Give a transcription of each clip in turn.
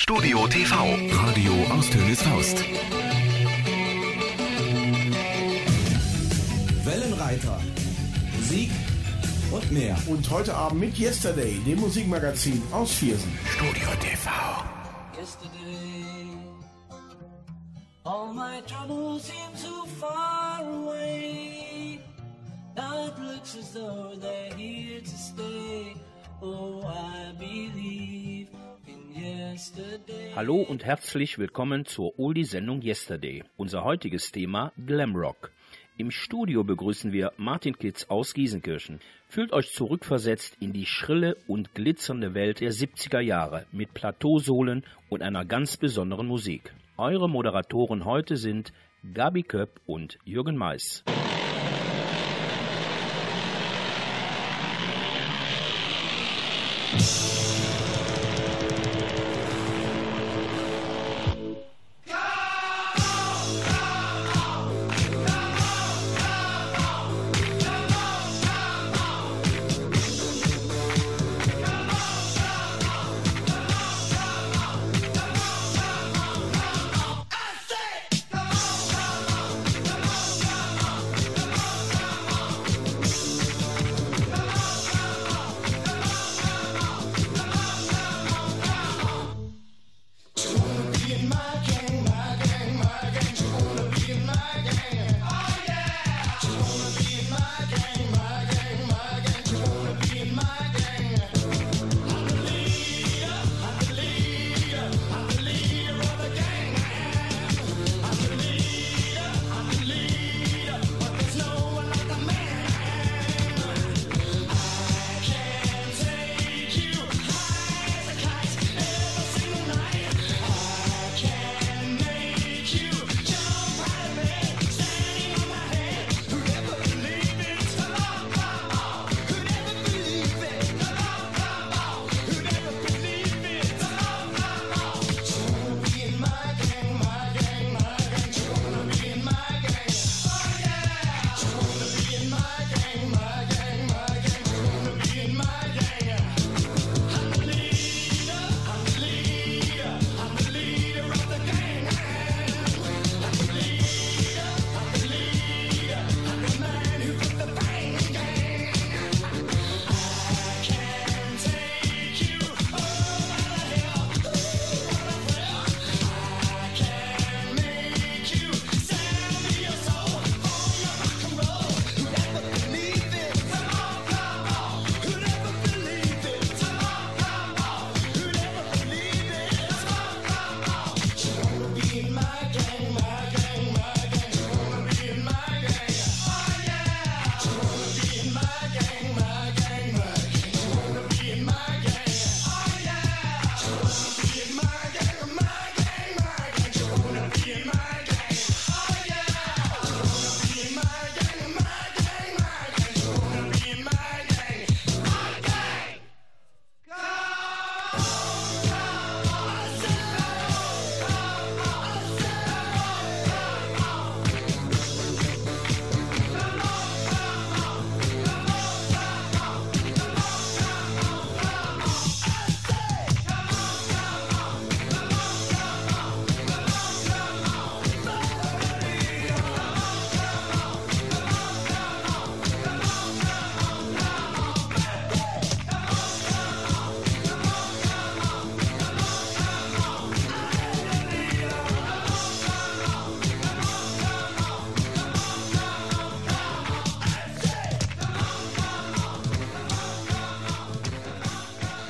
Studio TV, Radio aus Tönes Faust. Wellenreiter, Musik und mehr. Und heute Abend mit Yesterday, dem Musikmagazin aus Viersen. Studio TV. Yesterday, all my troubles seem so far away. Now it looks as though they're here to stay. Oh, I believe. Hallo und herzlich willkommen zur Oldie-Sendung Yesterday. Unser heutiges Thema Glamrock. Im Studio begrüßen wir Martin Kitz aus Giesenkirchen. Fühlt euch zurückversetzt in die schrille und glitzernde Welt der 70er Jahre mit Plateausohlen und einer ganz besonderen Musik. Eure Moderatoren heute sind Gabi Köpp und Jürgen Mais.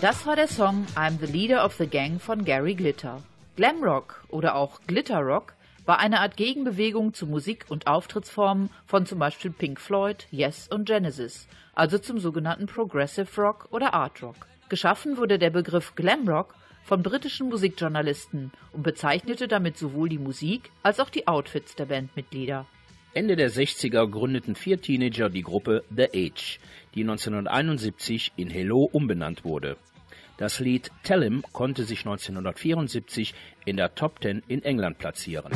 Das war der Song I'm the Leader of the Gang von Gary Glitter. Glamrock oder auch Glitterrock war eine Art Gegenbewegung zu Musik- und Auftrittsformen von zum Beispiel Pink Floyd, Yes und Genesis, also zum sogenannten Progressive Rock oder Art Rock. Geschaffen wurde der Begriff Glamrock von britischen Musikjournalisten und bezeichnete damit sowohl die Musik als auch die Outfits der Bandmitglieder. Ende der 60er gründeten vier Teenager die Gruppe The Age, die 1971 in Hello umbenannt wurde. Das Lied Tell 'em konnte sich 1974 in der Top 10 in England platzieren.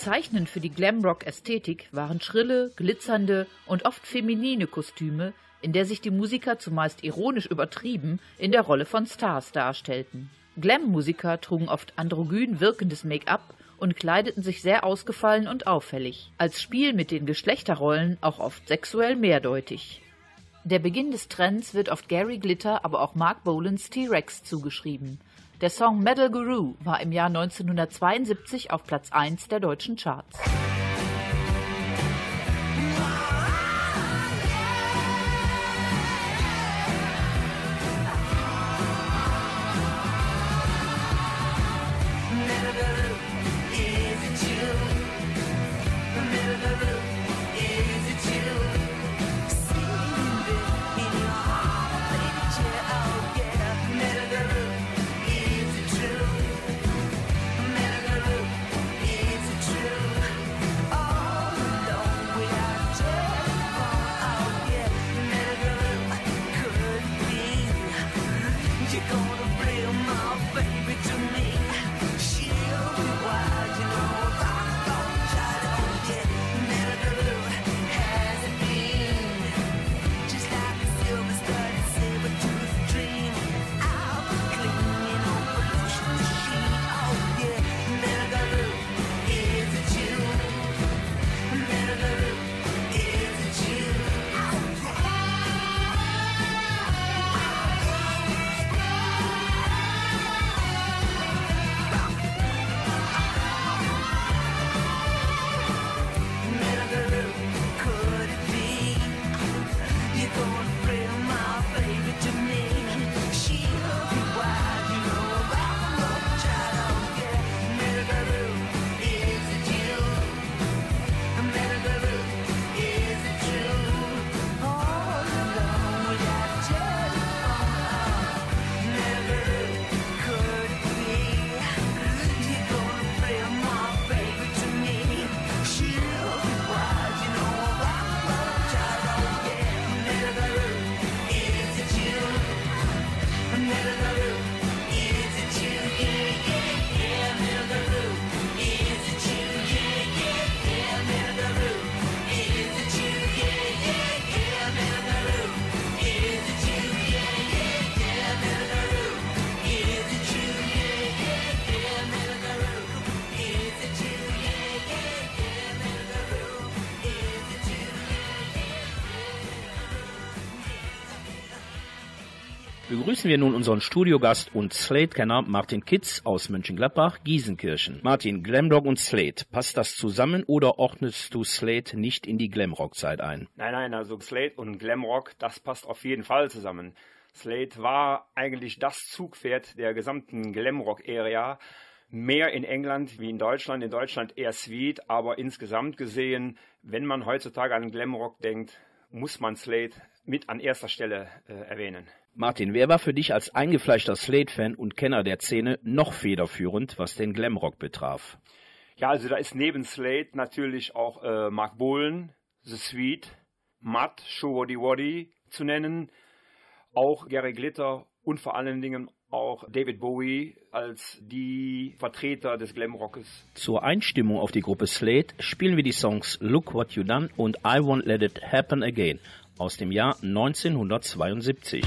Bezeichnend für die Glamrock-Ästhetik waren schrille, glitzernde und oft feminine Kostüme, in der sich die Musiker zumeist ironisch übertrieben in der Rolle von Stars darstellten. Glam-Musiker trugen oft androgyn wirkendes Make-up und kleideten sich sehr ausgefallen und auffällig, als Spiel mit den Geschlechterrollen auch oft sexuell mehrdeutig. Der Beginn des Trends wird oft Gary Glitter, aber auch Mark Bolans T-Rex zugeschrieben. Der Song Metal Guru war im Jahr 1972 auf Platz 1 der deutschen Charts. Wir nun unseren Studiogast und Slate-Kenner Martin Kitz aus Mönchengladbach, Giesenkirchen. Martin, Glamrock und Slate, passt das zusammen oder ordnest du Slate nicht in die Glamrock-Zeit ein? Nein, nein, also Slate und Glamrock, das passt auf jeden Fall zusammen. Slate war eigentlich das Zugpferd der gesamten Glamrock-Area. Mehr in England wie in Deutschland. In Deutschland eher Sweet, aber insgesamt gesehen, wenn man heutzutage an Glamrock denkt, muss man Slate mit an erster Stelle äh, erwähnen. Martin, wer war für dich als eingefleischter Slate-Fan und Kenner der Szene noch federführend, was den Glamrock betraf? Ja, also da ist neben Slate natürlich auch äh, Mark Bolan, The Sweet, Matt, Show Waddy Waddy zu nennen, auch Gary Glitter und vor allen Dingen auch David Bowie als die Vertreter des Glamrockes. Zur Einstimmung auf die Gruppe Slate spielen wir die Songs Look What You Done und I Won't Let It Happen Again aus dem Jahr 1972.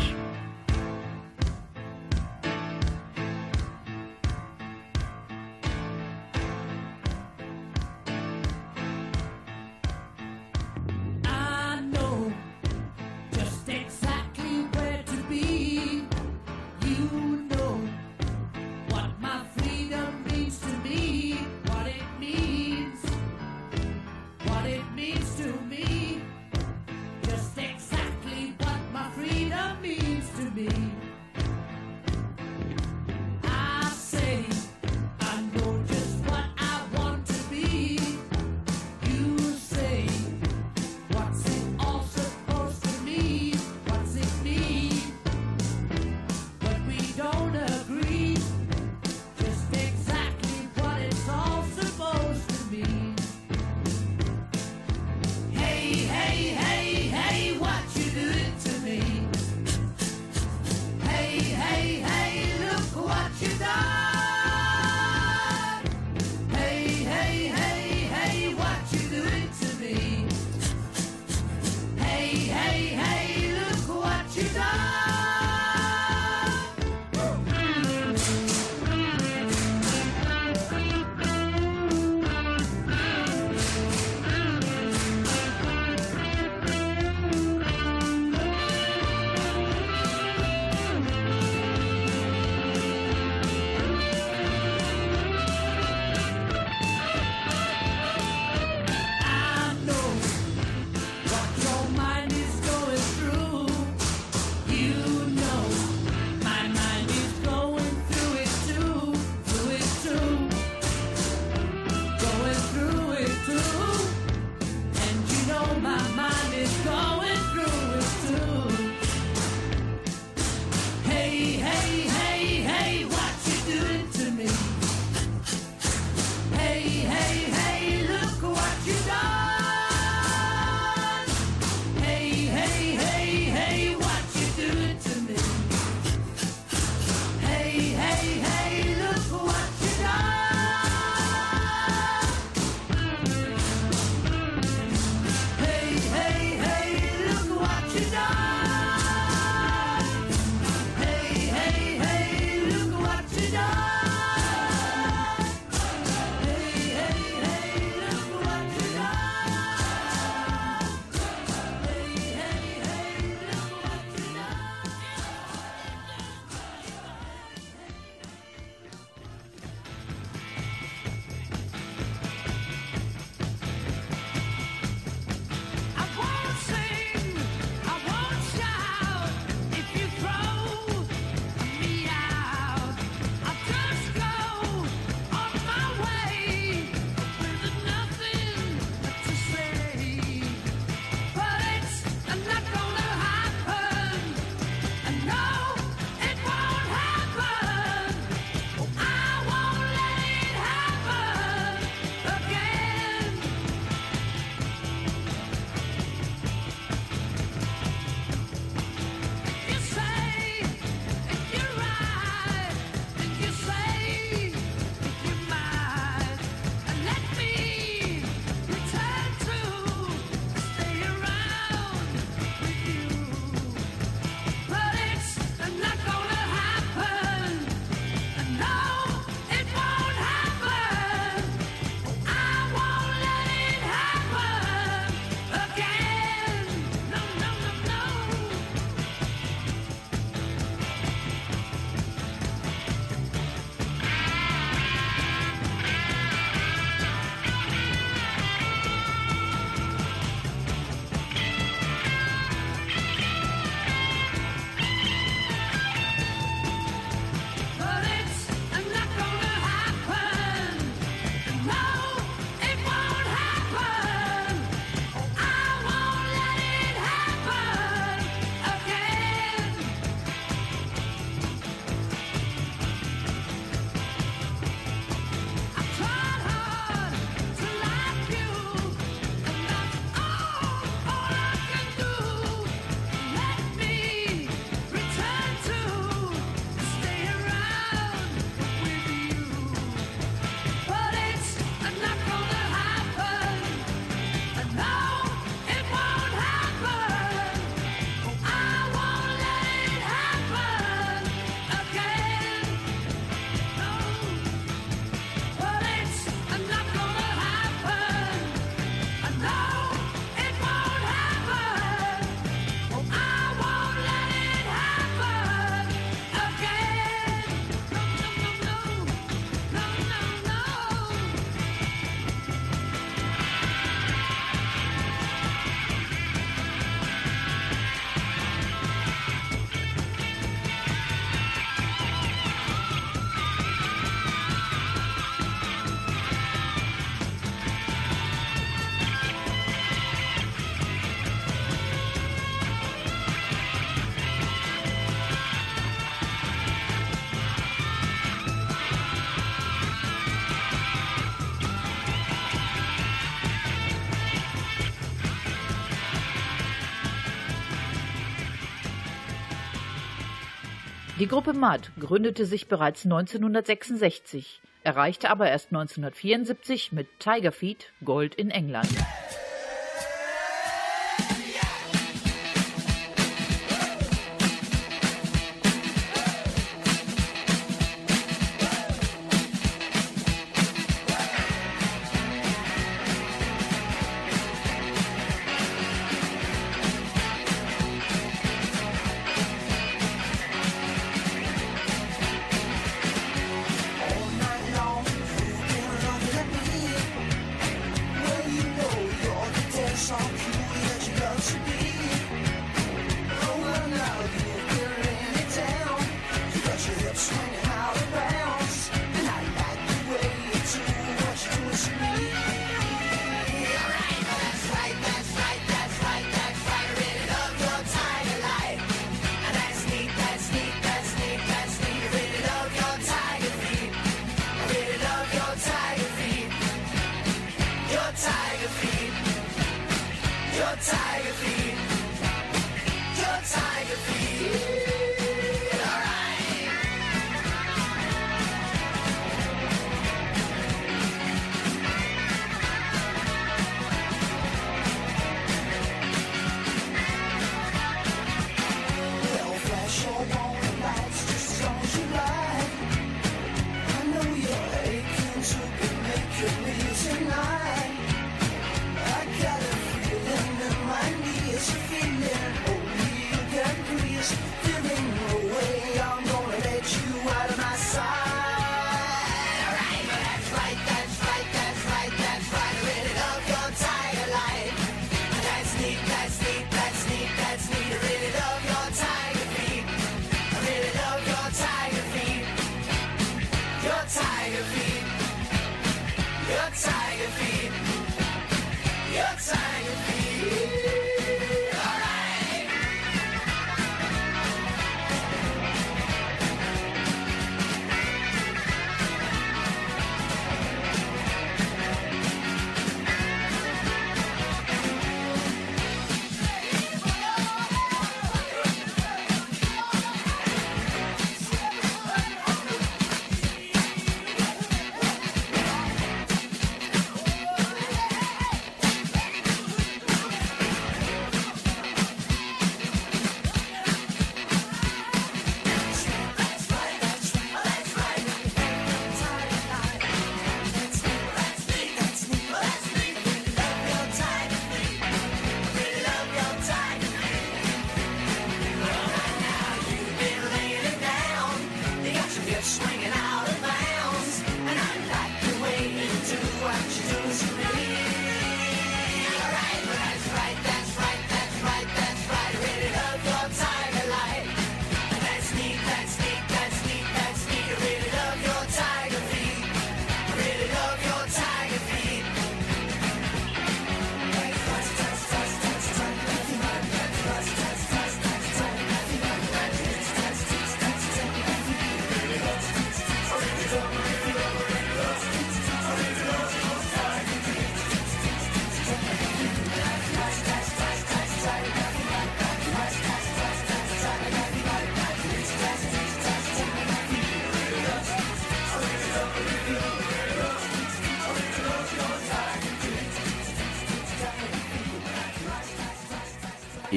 Die Gruppe Mud gründete sich bereits 1966, erreichte aber erst 1974 mit Tiger Feet Gold in England.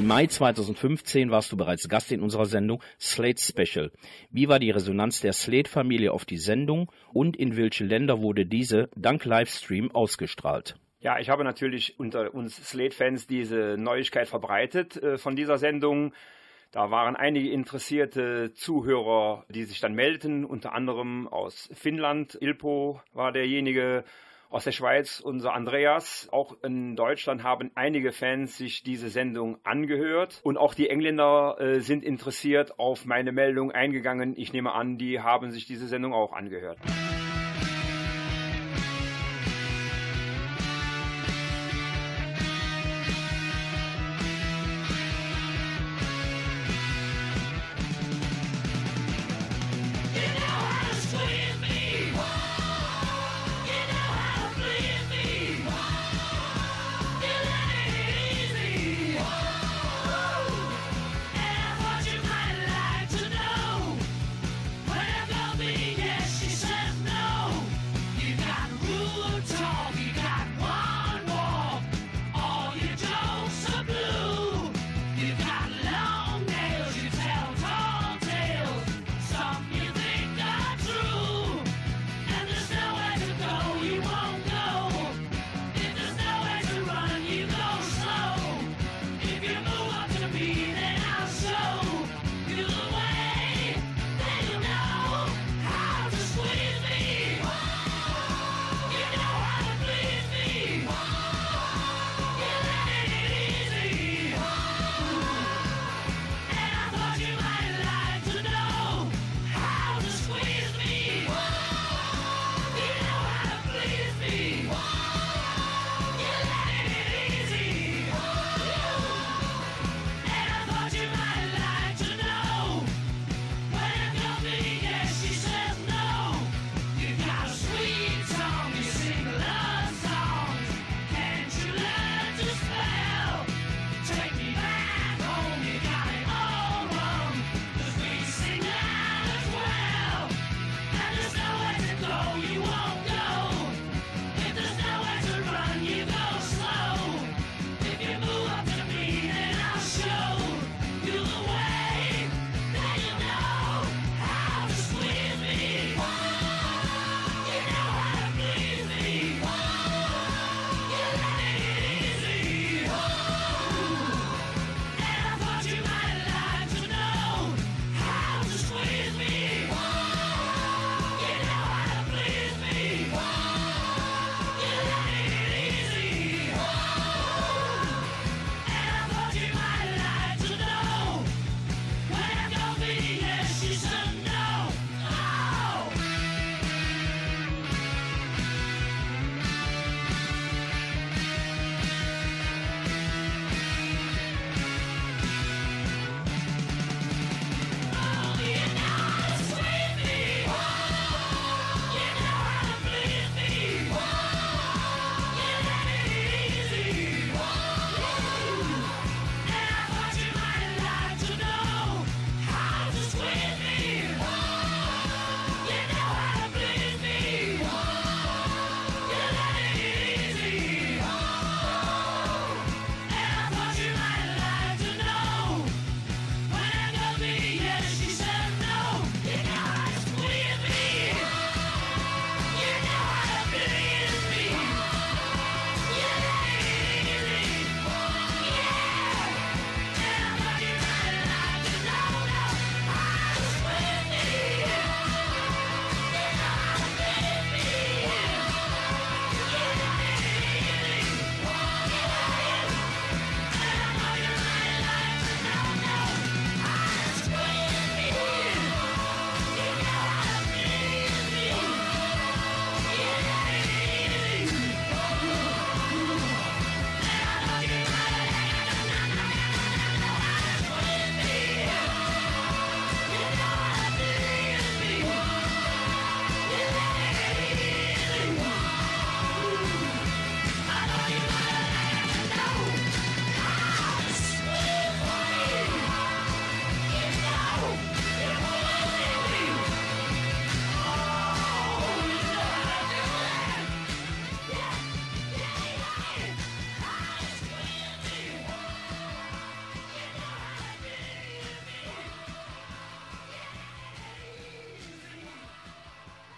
Im Mai 2015 warst du bereits Gast in unserer Sendung Slate Special. Wie war die Resonanz der Slate-Familie auf die Sendung und in welche Länder wurde diese dank Livestream ausgestrahlt? Ja, ich habe natürlich unter uns Slate-Fans diese Neuigkeit verbreitet äh, von dieser Sendung. Da waren einige interessierte Zuhörer, die sich dann meldeten, unter anderem aus Finnland. Ilpo war derjenige, aus der Schweiz unser Andreas. Auch in Deutschland haben einige Fans sich diese Sendung angehört und auch die Engländer äh, sind interessiert auf meine Meldung eingegangen. Ich nehme an, die haben sich diese Sendung auch angehört.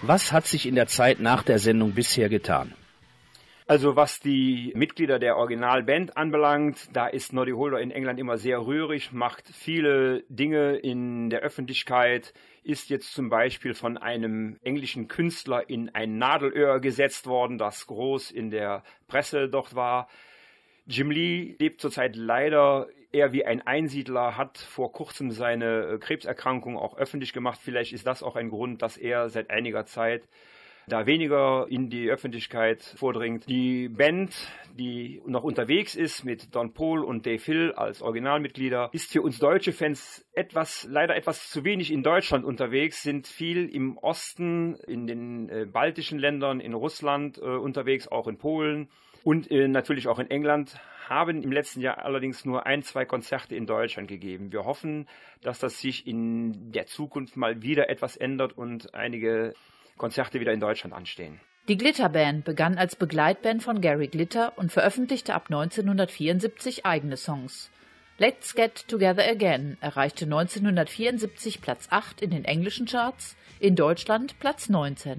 Was hat sich in der Zeit nach der Sendung bisher getan? Also was die Mitglieder der Originalband anbelangt, da ist Noddy Holder in England immer sehr rührig, macht viele Dinge in der Öffentlichkeit, ist jetzt zum Beispiel von einem englischen Künstler in ein Nadelöhr gesetzt worden, das groß in der Presse dort war. Jim Lee lebt zurzeit leider eher wie ein Einsiedler, hat vor kurzem seine Krebserkrankung auch öffentlich gemacht. Vielleicht ist das auch ein Grund, dass er seit einiger Zeit da weniger in die Öffentlichkeit vordringt. Die Band, die noch unterwegs ist mit Don Paul und Dave Hill als Originalmitglieder, ist für uns deutsche Fans etwas, leider etwas zu wenig in Deutschland unterwegs, sind viel im Osten, in den äh, baltischen Ländern, in Russland äh, unterwegs, auch in Polen und äh, natürlich auch in England, haben im letzten Jahr allerdings nur ein, zwei Konzerte in Deutschland gegeben. Wir hoffen, dass das sich in der Zukunft mal wieder etwas ändert und einige Konzerte wieder in Deutschland anstehen. Die Glitterband begann als Begleitband von Gary Glitter und veröffentlichte ab 1974 eigene Songs. Let's Get Together Again erreichte 1974 Platz 8 in den englischen Charts, in Deutschland Platz 19.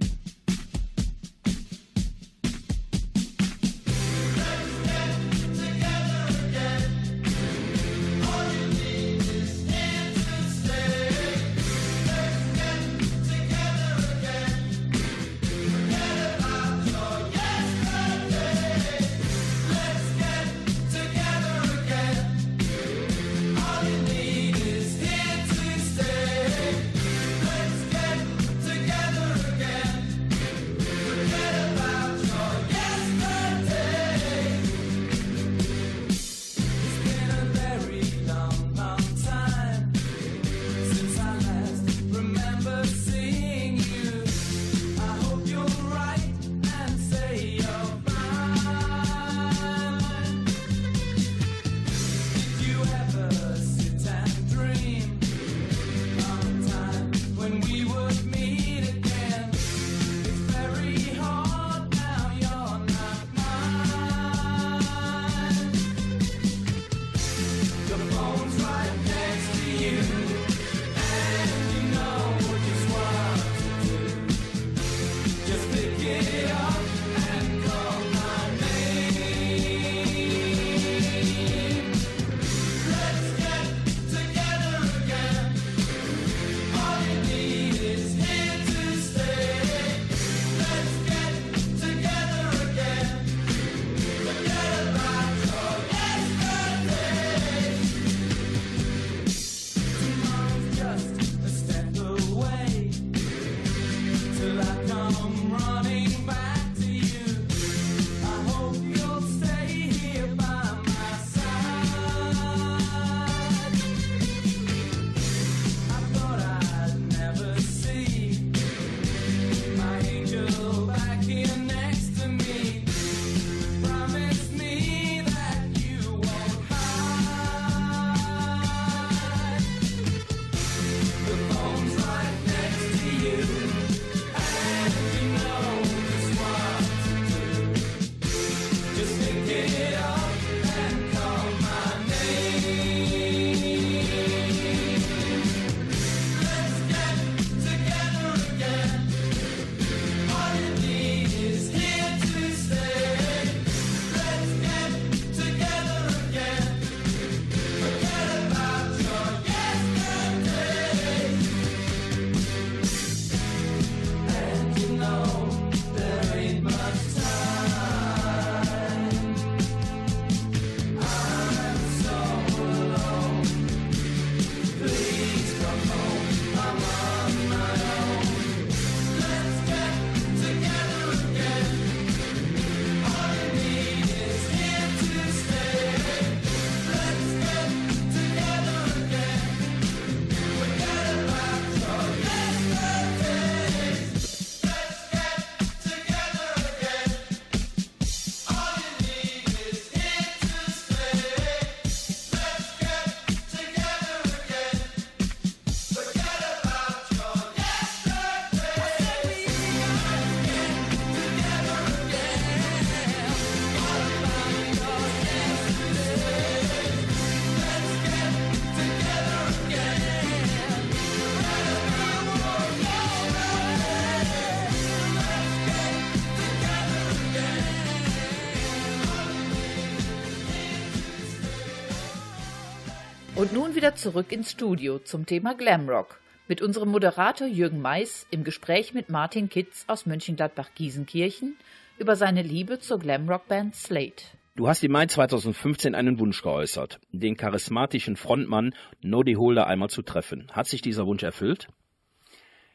Und nun wieder zurück ins Studio zum Thema Glamrock mit unserem Moderator Jürgen Mais im Gespräch mit Martin Kitz aus Mönchengladbach-Giesenkirchen über seine Liebe zur Glamrock-Band Slate. Du hast im Mai 2015 einen Wunsch geäußert, den charismatischen Frontmann Noddy Holder einmal zu treffen. Hat sich dieser Wunsch erfüllt?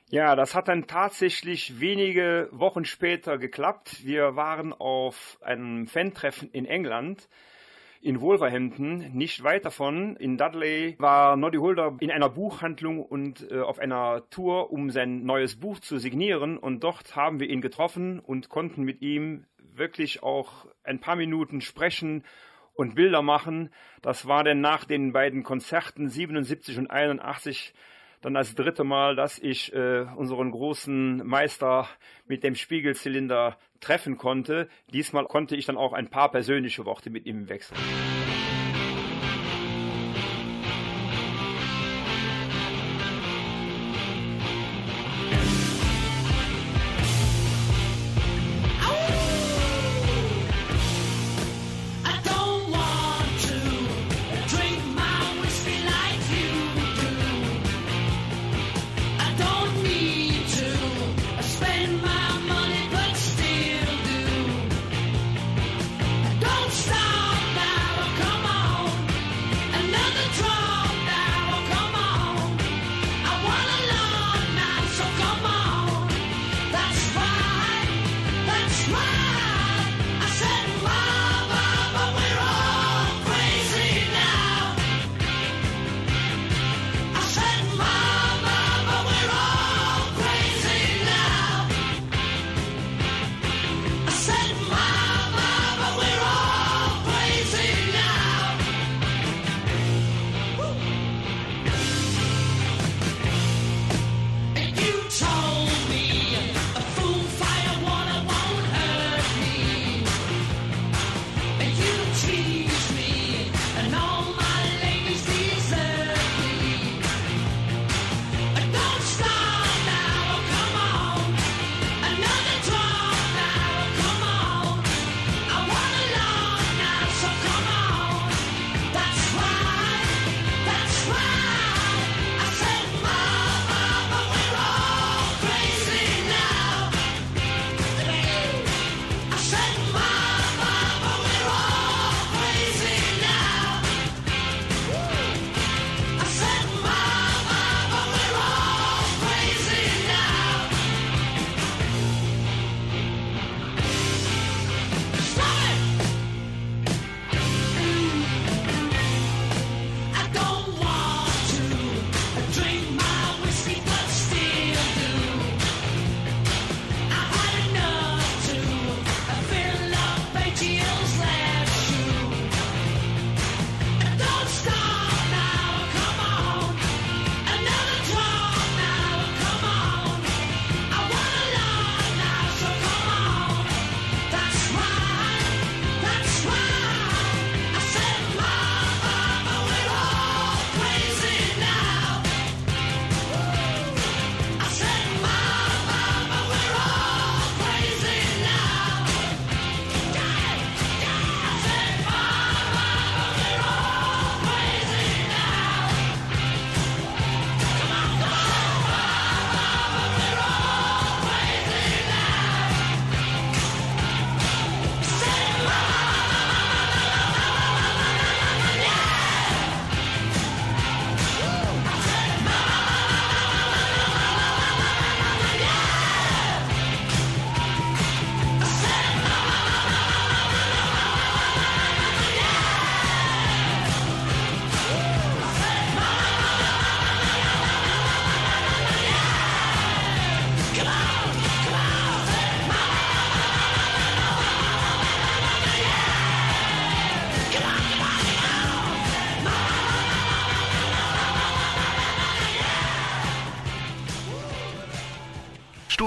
Ja, das hat dann tatsächlich wenige Wochen später geklappt. Wir waren auf einem Fan-Treffen in England in Wolverhampton, nicht weit davon, in Dudley, war Noddy Holder in einer Buchhandlung und äh, auf einer Tour, um sein neues Buch zu signieren. Und dort haben wir ihn getroffen und konnten mit ihm wirklich auch ein paar Minuten sprechen und Bilder machen. Das war dann nach den beiden Konzerten 77 und 81 dann das dritte Mal, dass ich äh, unseren großen Meister mit dem Spiegelzylinder treffen konnte. Diesmal konnte ich dann auch ein paar persönliche Worte mit ihm wechseln.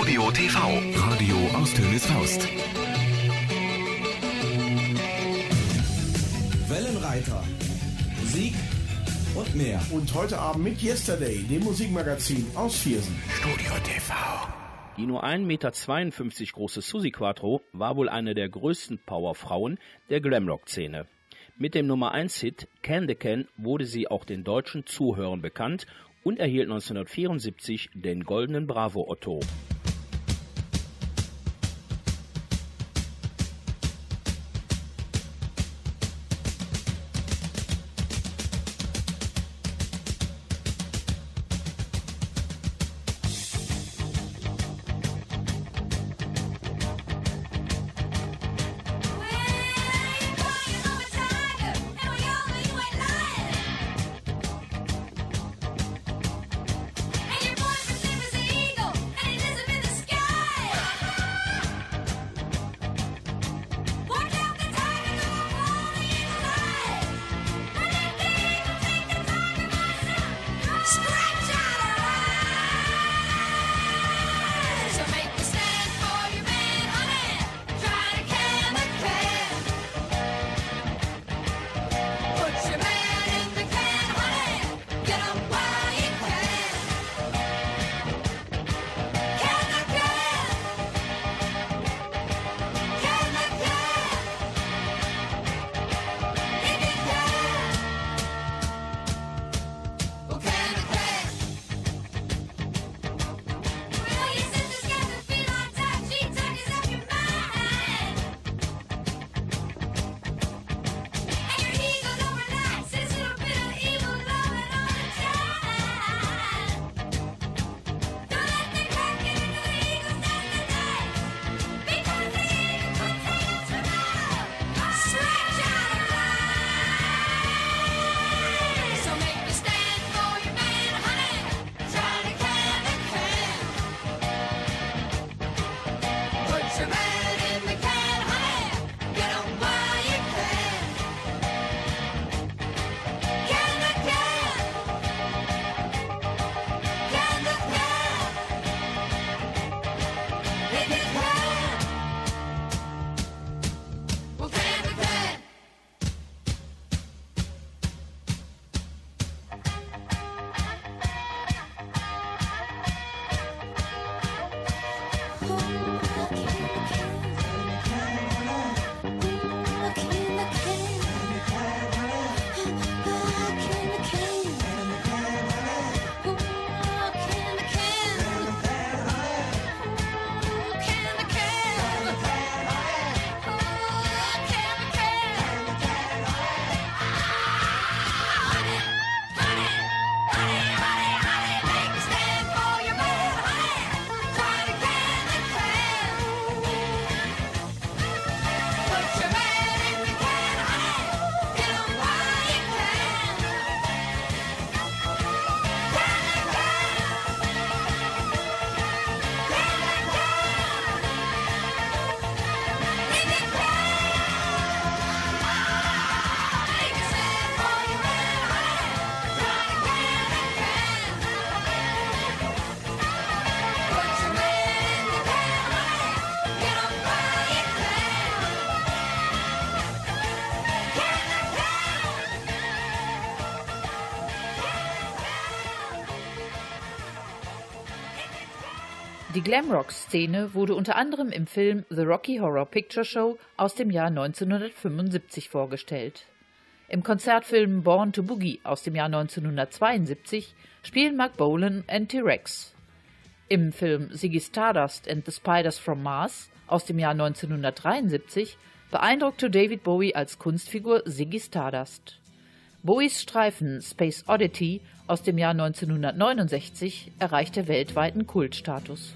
Studio TV, Radio aus Tönes Faust. Wellenreiter, Musik und mehr. Und heute Abend mit Yesterday, dem Musikmagazin aus Viersen. Studio TV. Die nur 1,52 Meter große Susi Quattro war wohl eine der größten Powerfrauen der Glamrock-Szene. Mit dem Nummer 1 Hit Can the Can wurde sie auch den deutschen Zuhörern bekannt und erhielt 1974 den Goldenen Bravo Otto. Glamrock-Szene wurde unter anderem im Film The Rocky Horror Picture Show aus dem Jahr 1975 vorgestellt. Im Konzertfilm Born to Boogie aus dem Jahr 1972 spielen Mark Bolan und T-Rex. Im Film Ziggy Stardust and the Spiders from Mars aus dem Jahr 1973 beeindruckte David Bowie als Kunstfigur Ziggy Stardust. Bowies Streifen Space Oddity aus dem Jahr 1969 erreichte weltweiten Kultstatus.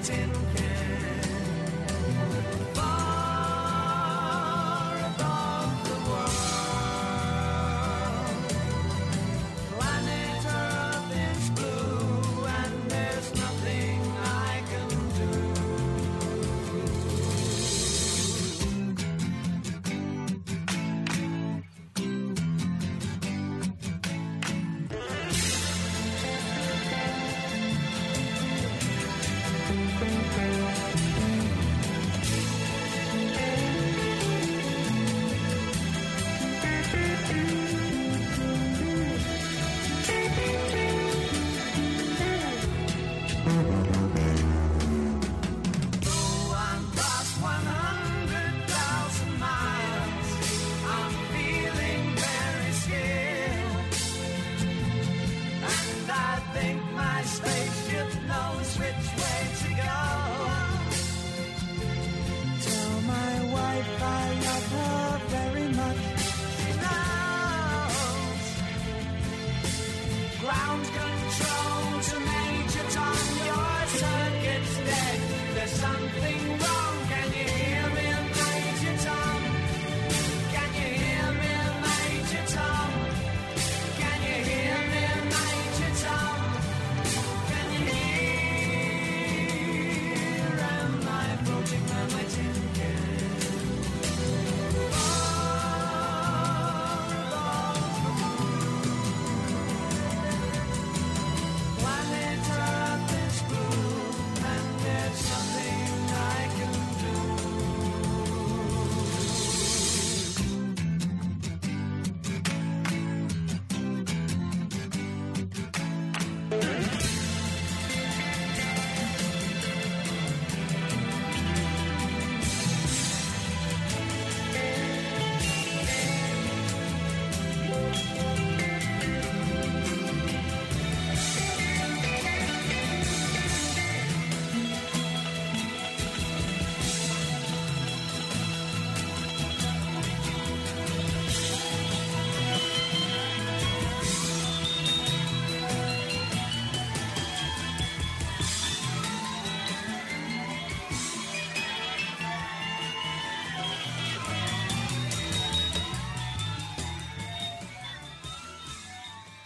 Sitting in a tin can.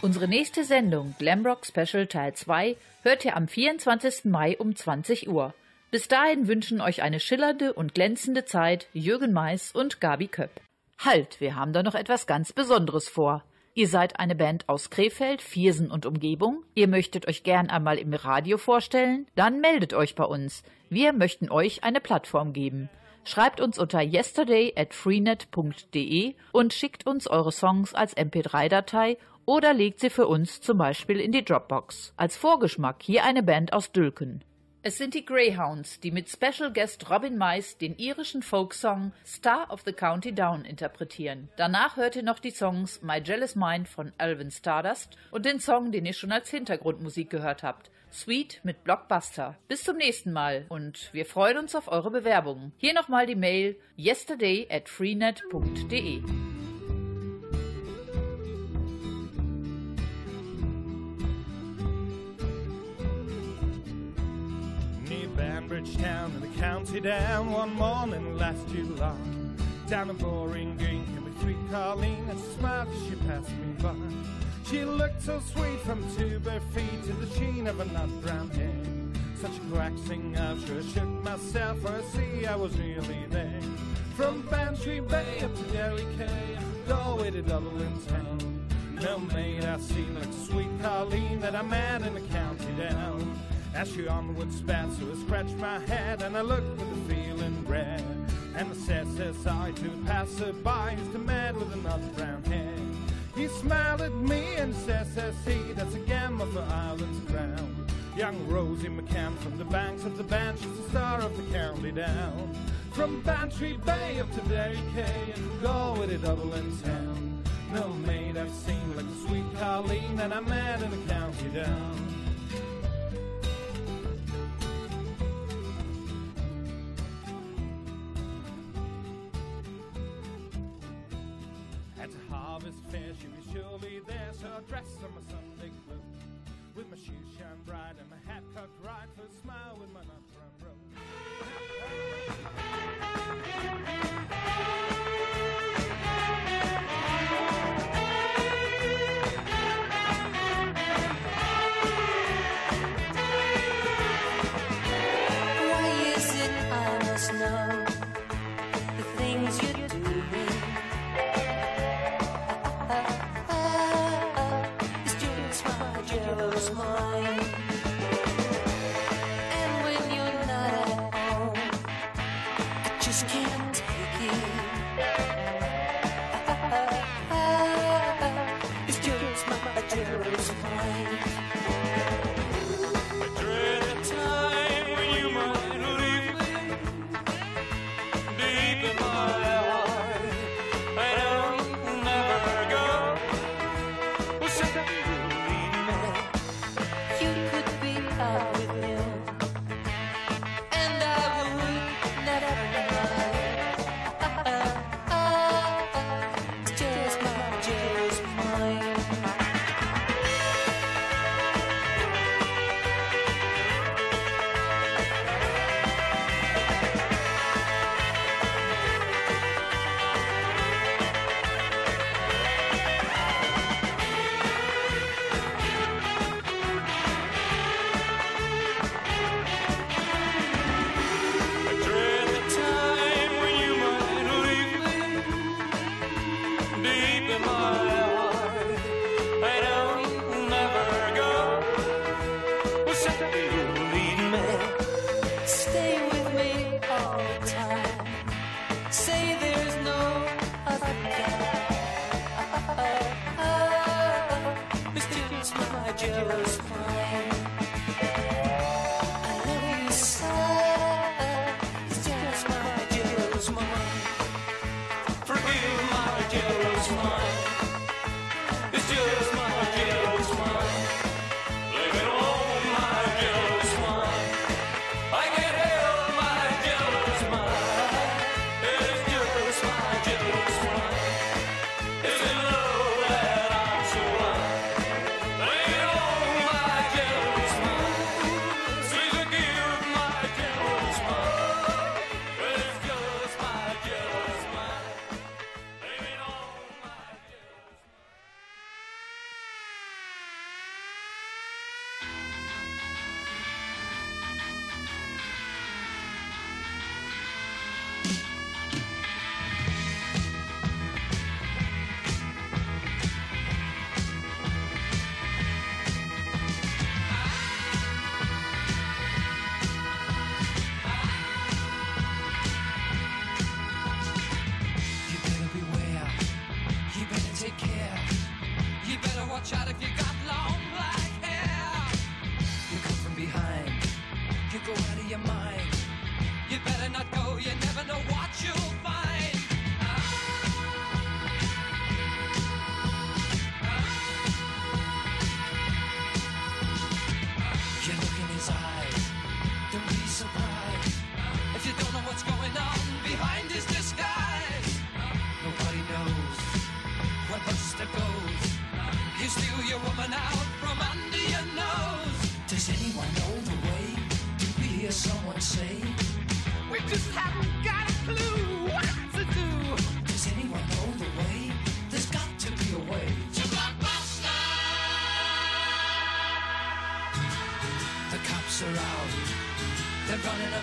Unsere nächste Sendung Glamrock Special Teil 2 hört ihr am 24. Mai um 20 Uhr. Bis dahin wünschen euch eine schillernde und glänzende Zeit Jürgen Mais und Gabi Köpp. Halt, wir haben da noch etwas ganz Besonderes vor. Ihr seid eine Band aus Krefeld, Viersen und Umgebung. Ihr möchtet euch gern einmal im Radio vorstellen? Dann meldet euch bei uns. Wir möchten euch eine Plattform geben. Schreibt uns unter yesterday at freenet.de und schickt uns eure Songs als MP3-Datei oder legt sie für uns zum Beispiel in die Dropbox. Als Vorgeschmack hier eine Band aus Dülken. Es sind die Greyhounds, die mit Special Guest Robin Mais den irischen Folksong Star of the County Down interpretieren. Danach hört ihr noch die Songs My Jealous Mind von Alvin Stardust und den Song, den ihr schon als Hintergrundmusik gehört habt. Sweet mit Blockbuster. Bis zum nächsten Mal und wir freuen uns auf eure Bewerbungen. Hier nochmal die Mail yesterday at freenet.de. Near Banbridge the county down one morning last July. Down a boring green came a sweet Colleen, and smiled as she passed me by. She looked so sweet from two bare feet to the sheen of a nut brown hair. Such a quack singer, sure shook myself, for I see I was nearly there. From Bantry Bay up to Derry Cay, Galway to Dublin town. No maid I seen like sweet Colleen that I met in the county down. As she onward spat, so I scratched my head and I looked with a feeling red. And said, says I to a passerby who's the man with another brown hair. He smiled at me and says, says he, that's a gamma for Ireland's crown. Young Rosie McCann from the banks of the Banch is the star of the county down. From Bantry Bay up to Derry Cay and Galway to Dublin town. No maid I've seen like the sweet Colleen that I met in the county down. At harvest fair, she was surely there, so I dressed on my Sunday clothes. With my shoes shine bright and my hat cocked right for a smile with my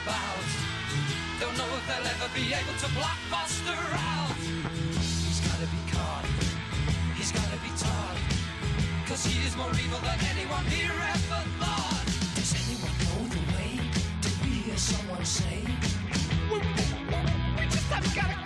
about. Don't know if they'll ever be able to blockbuster out. He's gotta be caught, he's gotta be taught. Cause he is more evil than anyone here ever thought. Does anyone know the way? Did we hear someone say? We, we, just haven't got a